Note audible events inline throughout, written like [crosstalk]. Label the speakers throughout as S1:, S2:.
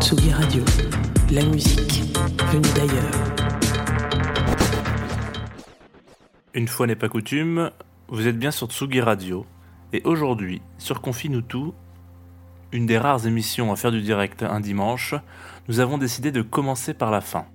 S1: Tsugi Radio, la musique venue d'ailleurs.
S2: Une fois n'est pas coutume, vous êtes bien sur Tsugi Radio, et aujourd'hui, sur Confine-nous tout, une des rares émissions à faire du direct un dimanche, nous avons décidé de commencer par la fin.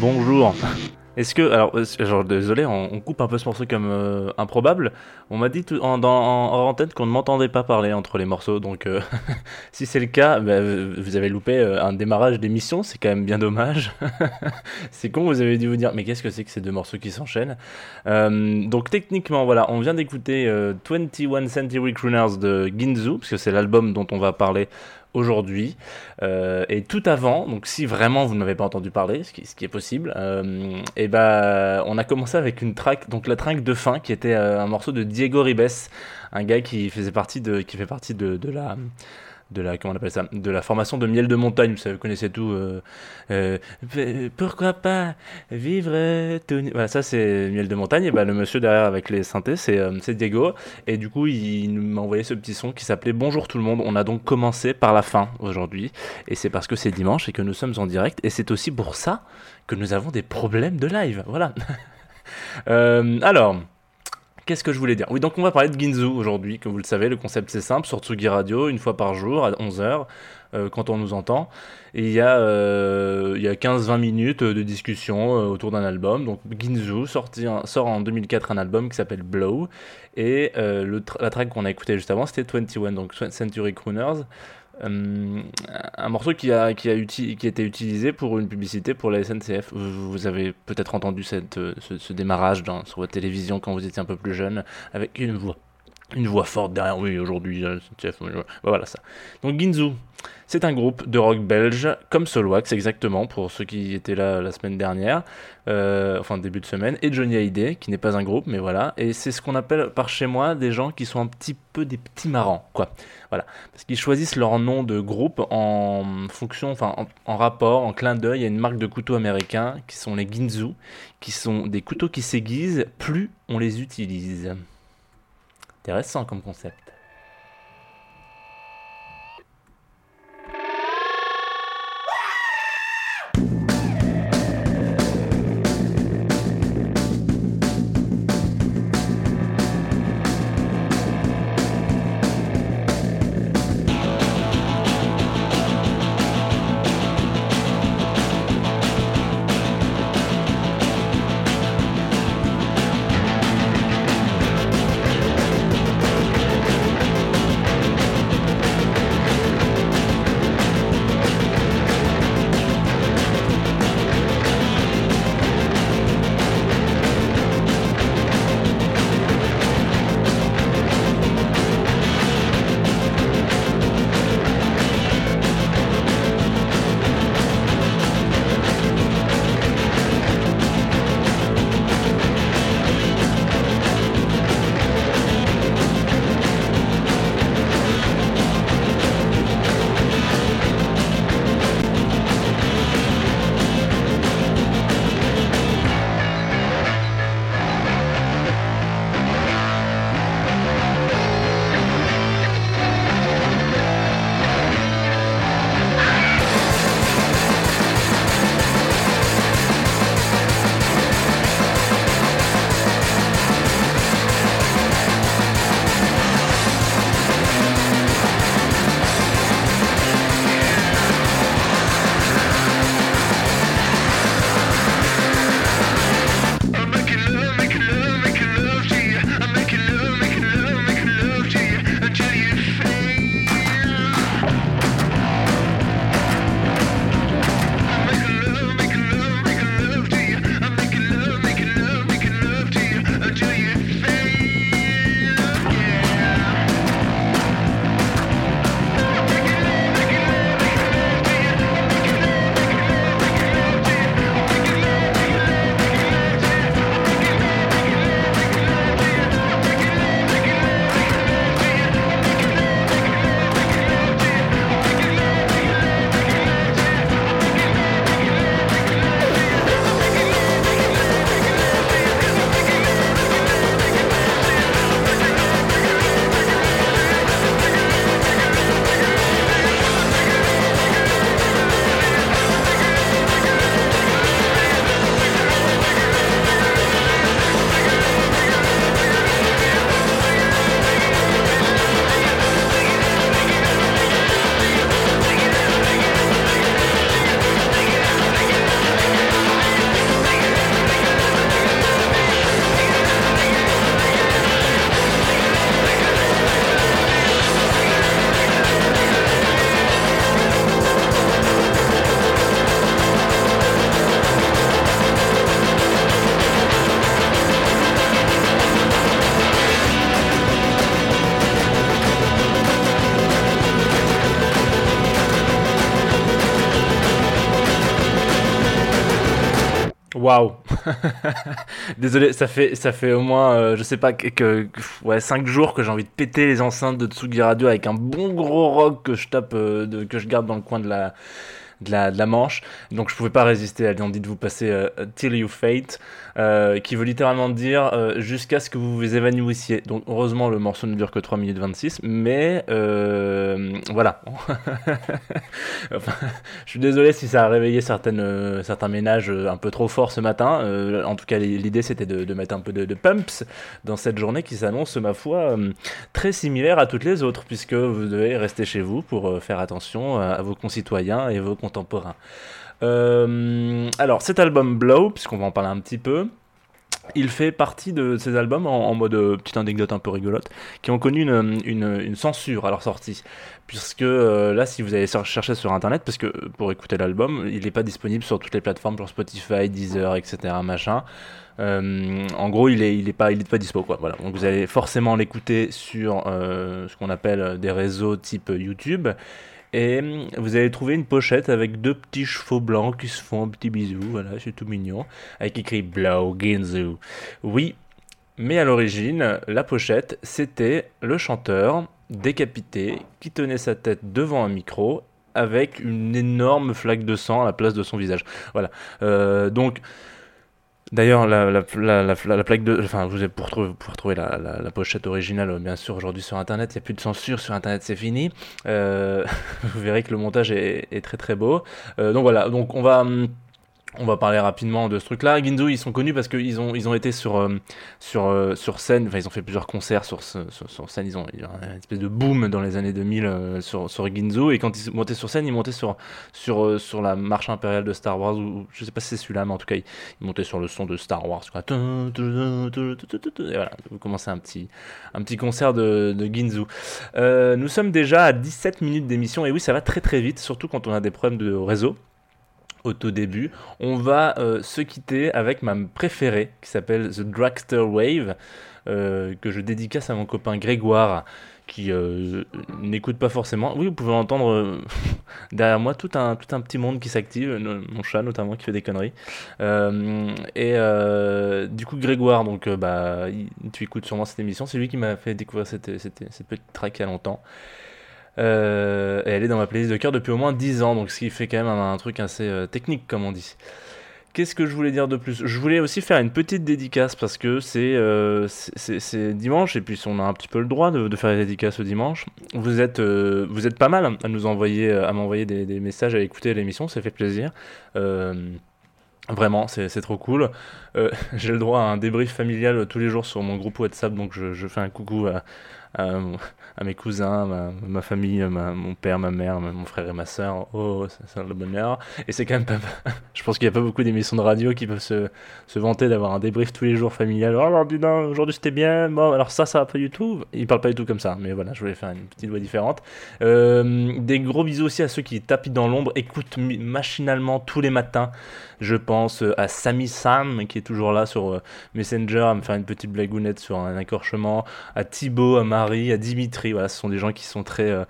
S2: Bonjour. Est-ce que, alors, genre, désolé, on, coupe un peu ce morceau comme euh, improbable. On m'a dit en, dans, en, antenne qu'on ne m'entendait pas parler entre les morceaux, donc euh, [laughs] si c'est le cas, bah, vous avez loupé euh, un démarrage d'émission, c'est quand même bien dommage. [laughs] c'est con, vous avez dû vous dire, mais qu'est-ce que c'est que ces deux morceaux qui s'enchaînent? Donc techniquement, voilà, on vient d'écouter 21 Century Crooners de Ginzu, parce que c'est l'album dont on va parler aujourd'hui. Euh, et tout avant, donc si vraiment vous n'avez pas entendu parler, ce qui, est possible, euh, et ben on a commencé avec une track, donc la track de fin, qui était euh, un morceau de Diego Ribes, un gars qui faisait partie de, qui fait partie de la de la comment on appelle ça de la formation de miel de montagne vous, connaissez tout euh, euh, pourquoi pas vivre tout... voilà ça c'est miel de montagne. Et ben le monsieur derrière avec les synthés c'est euh, c'est Diego. Et du coup il m'a envoyé ce petit son qui s'appelait bonjour tout le monde. On a donc commencé par la fin aujourd'hui. Et c'est parce que c'est dimanche et que nous sommes en direct. Et c'est aussi pour ça que nous avons des problèmes de live. Voilà. [laughs] Alors Qu'est-ce que je voulais dire? Oui, donc on va parler de Ginzu aujourd'hui. Comme vous le savez, le concept c'est simple, sur Tsugi Radio, une fois par jour, à 11h, euh, quand on nous entend. Il y a, euh, il y a 15-20 minutes de discussion euh, autour d'un album. Donc Ginzu sort en 2004 un album qui s'appelle Blow. Et la track qu'on a écouté juste avant, c'était 21, donc Century Crooners. Euh, un morceau qui a, qui, a été utilisé pour une publicité pour la SNCF. Vous, avez peut-être entendu cette, ce, démarrage sur votre télévision quand vous étiez un peu plus jeune, avec une voix, une voix forte derrière. Oui, aujourd'hui, SNCF. Voilà ça. Donc Ginzu, c'est un groupe de rock belge, comme Solwax exactement, pour ceux qui étaient là la semaine dernière, euh, enfin début de semaine, et Johnny Hallyday, qui n'est pas un groupe, mais voilà. Et c'est ce qu'on appelle par chez moi des gens qui sont un petit peu des petits marrants, quoi. Voilà. Parce qu'ils choisissent leur nom de groupe en fonction, enfin en, rapport, en clin d'œil à une marque de couteaux américains qui sont les Ginzu, qui sont des couteaux qui s'aiguisent plus on les utilise. Intéressant comme concept. [laughs] Désolé, ça fait, ça fait au moins, euh, je sais pas, que, ouais, 5 jours que j'ai envie de péter les enceintes de Tsugi Radio avec un bon gros rock que je tape, euh, que je garde dans le coin de la, de la, Manche. Donc je pouvais pas résister à l'envie de vous passer euh, Till You Fate, euh, qui veut littéralement dire euh, jusqu'à ce que vous vous évanouissiez. Donc heureusement le morceau ne dure que 3 minutes 26, mais voilà. [laughs] enfin, je suis désolé si ça a réveillé certains ménages un peu trop fort ce matin. en tout cas l'idée c'était de, mettre un peu de, de, pumps dans cette journée qui s'annonce ma foi très similaire à toutes les autres, puisque vous devez rester chez vous pour faire attention à vos concitoyens et vos Euh, alors cet album Blow, puisqu'on va en parler un petit peu, il fait partie de ces albums en, mode euh, petite anecdote un peu rigolote, qui ont connu une, censure à leur sortie. Puisque euh, là, si vous allez chercher sur internet, parce que pour écouter l'album, il n'est pas disponible sur toutes les plateformes, genre Spotify, Deezer, etc. en gros, il est, il est pas, dispo. Donc vous allez forcément l'écouter sur ce qu'on appelle des réseaux type YouTube. Et hum, vous allez trouver une pochette avec deux petits chevaux blancs qui se font un petit bisou, voilà, c'est tout mignon, avec écrit Blow Ginzu. Oui, mais à l'origine, la pochette, c'était le chanteur décapité qui tenait sa tête devant un micro avec une énorme flaque de sang à la place de son visage. Voilà. Euh, donc, D'ailleurs, la, la, la, plaque de. Enfin, vous pour, trouver, pour trouver la, pochette originale, bien sûr, aujourd'hui sur Internet. Il n'y a plus de censure sur Internet, c'est fini. Euh, [laughs] vous verrez que le montage est, est très très beau. Euh, donc voilà, donc on va. Hum, on va parler rapidement de ce truc-là. Ginzu, ils sont connus parce qu'ils ont, ils ont été sur, euh, sur, euh, sur scène, enfin, ils ont fait plusieurs concerts sur, sur, scène, ils ont, eu une espèce de boom dans les années 2000 euh, sur, sur Ginzu, et quand ils montaient sur scène, ils montaient sur, sur, sur la marche impériale de Star Wars, ou je sais pas si c'est celui-là, mais en tout cas, ils, montaient sur le son de Star Wars. Et voilà, vous commencez un petit, un petit concert de, de Ginzu. nous sommes déjà à 17 minutes d'émission, et oui, ça va très très vite, surtout quand on a des problèmes de réseau au tout début. On va euh, se quitter avec ma préférée qui s'appelle The Dragster Wave, euh, que je dédicace à mon copain Grégoire qui euh, n'écoute pas forcément. Oui, vous pouvez entendre [laughs] derrière moi tout un, tout un petit monde qui s'active, mon chat notamment qui fait des conneries. et du coup, Grégoire, donc, bah, tu écoutes sûrement cette émission, c'est lui qui m'a fait découvrir cette, cette, cette petite track il y a longtemps. Euh, et elle est dans ma playlist de cœur depuis au moins 10 ans, donc ce qui fait quand même un, truc assez euh, technique, comme on dit. Qu'est-ce que je voulais dire de plus? Je voulais aussi faire une petite dédicace parce que c'est euh, dimanche et puis on a un petit peu le droit de, faire des dédicaces au dimanche. Vous êtes, vous êtes pas mal à nous envoyer, à m'envoyer des, des, messages, à écouter l'émission, ça fait plaisir. Vraiment, c'est trop cool. [laughs] J'ai le droit à un débrief familial tous les jours sur mon groupe WhatsApp, donc je, je fais un coucou à, à, à mes cousins, ma, famille, mon père, ma mère, mon frère et ma soeur. Oh, c'est le bonheur. Et c'est quand même pas. [laughs] je pense qu'il n'y a pas beaucoup d'émissions de radio qui peuvent se, se vanter d'avoir un débrief tous les jours familial. Oh, aujourd'hui c'était bien. Bon, alors ça, ça va pas du tout. Ils parlent pas du tout comme ça. Mais voilà, je voulais faire une petite voix différente. Euh, des gros bisous aussi à ceux qui tapent dans l'ombre, écoutent machinalement tous les matins. Je pense à Sami Sam qui est toujours là sur euh, Messenger à me faire une petite blagounette sur un accorchement, à Thibaut, à Marie, à Dimitri. Voilà, ce sont des gens qui sont très, euh,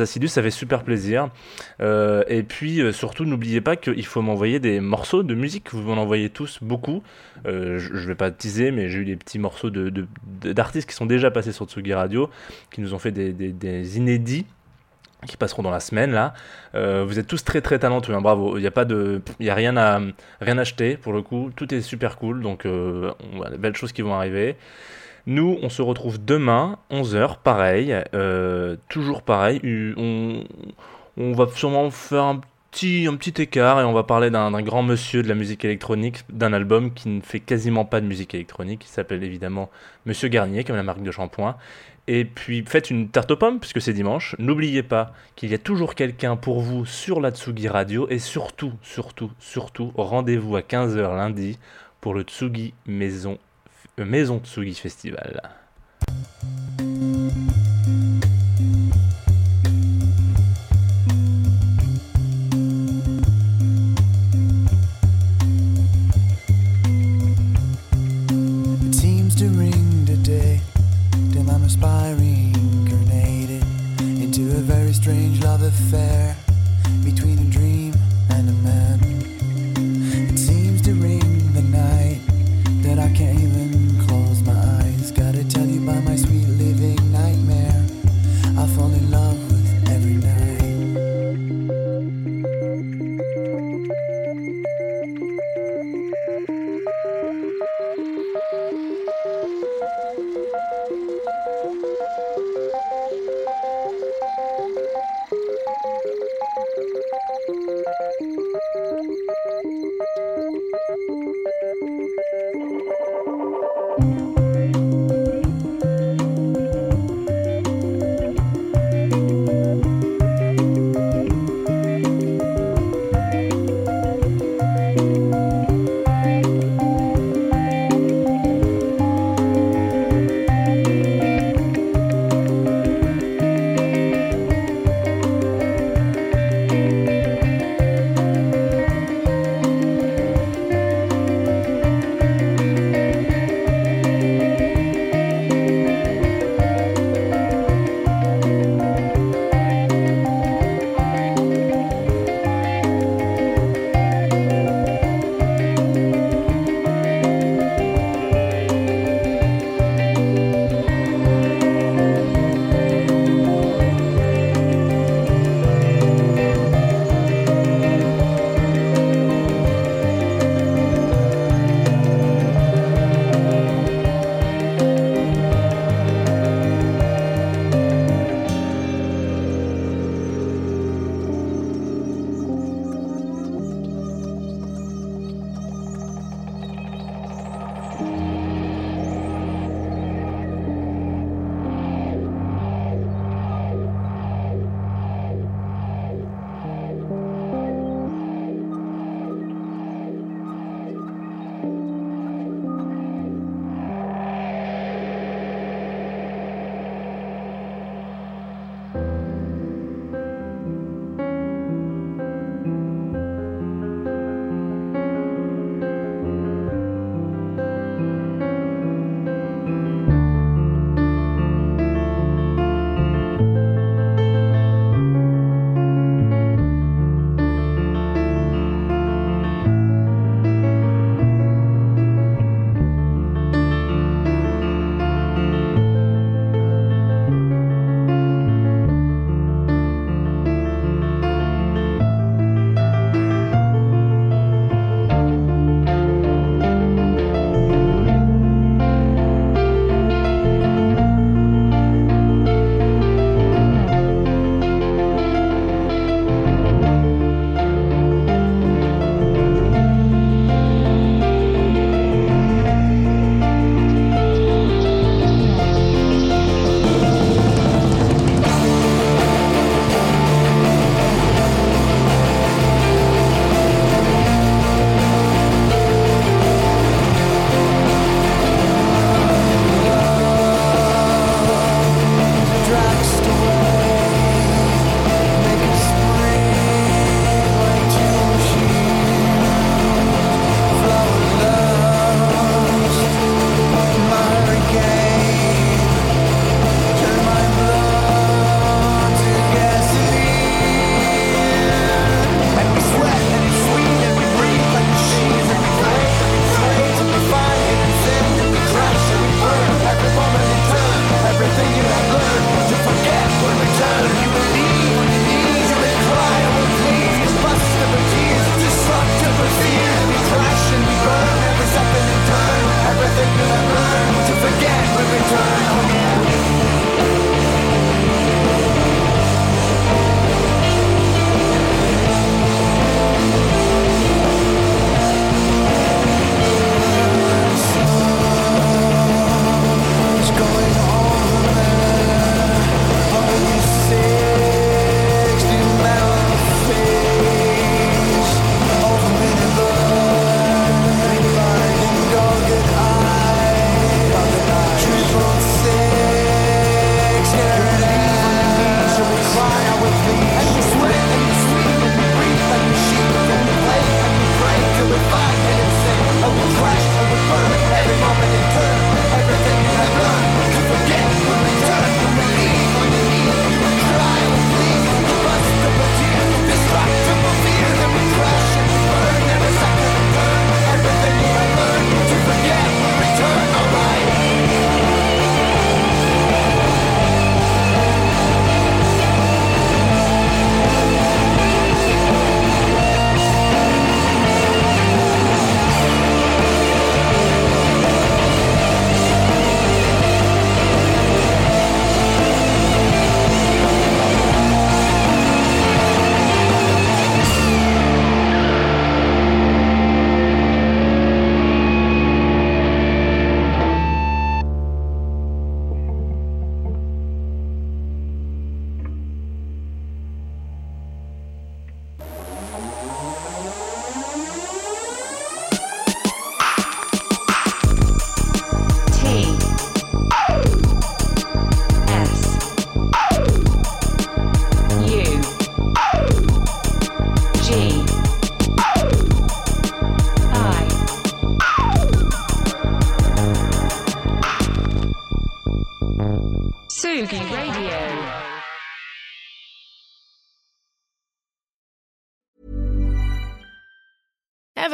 S2: assidus. Ça fait super plaisir. Euh, et puis surtout, n'oubliez pas qu'il faut m'envoyer des morceaux de musique. Vous m'en envoyez tous beaucoup. je, je vais pas teaser, mais j'ai eu des petits morceaux d'artistes qui sont déjà passés sur Tsugi Radio, qui nous ont fait des inédits qui passeront dans la semaine là. Euh, vous êtes tous très très talentueux, hein, bravo. Il n'y a pas de, il y a rien à rien acheter pour le coup. Tout est super cool, donc euh, belles choses qui vont arriver. Nous, on se retrouve demain 11h, pareil, euh, toujours pareil. On, on va sûrement faire un un petit écart et on va parler d'un grand monsieur de la musique électronique, d'un album qui ne fait quasiment pas de musique électronique, qui s'appelle évidemment Monsieur Garnier, comme la marque de shampoing. Et puis faites une tarte aux pommes puisque c'est dimanche. N'oubliez pas qu'il y a toujours quelqu'un pour vous sur la Tsugi Radio. Et surtout, surtout, surtout, rendez-vous à 15h lundi pour le Tsugi Maison, euh, Maison Tsugi Festival.
S3: fair.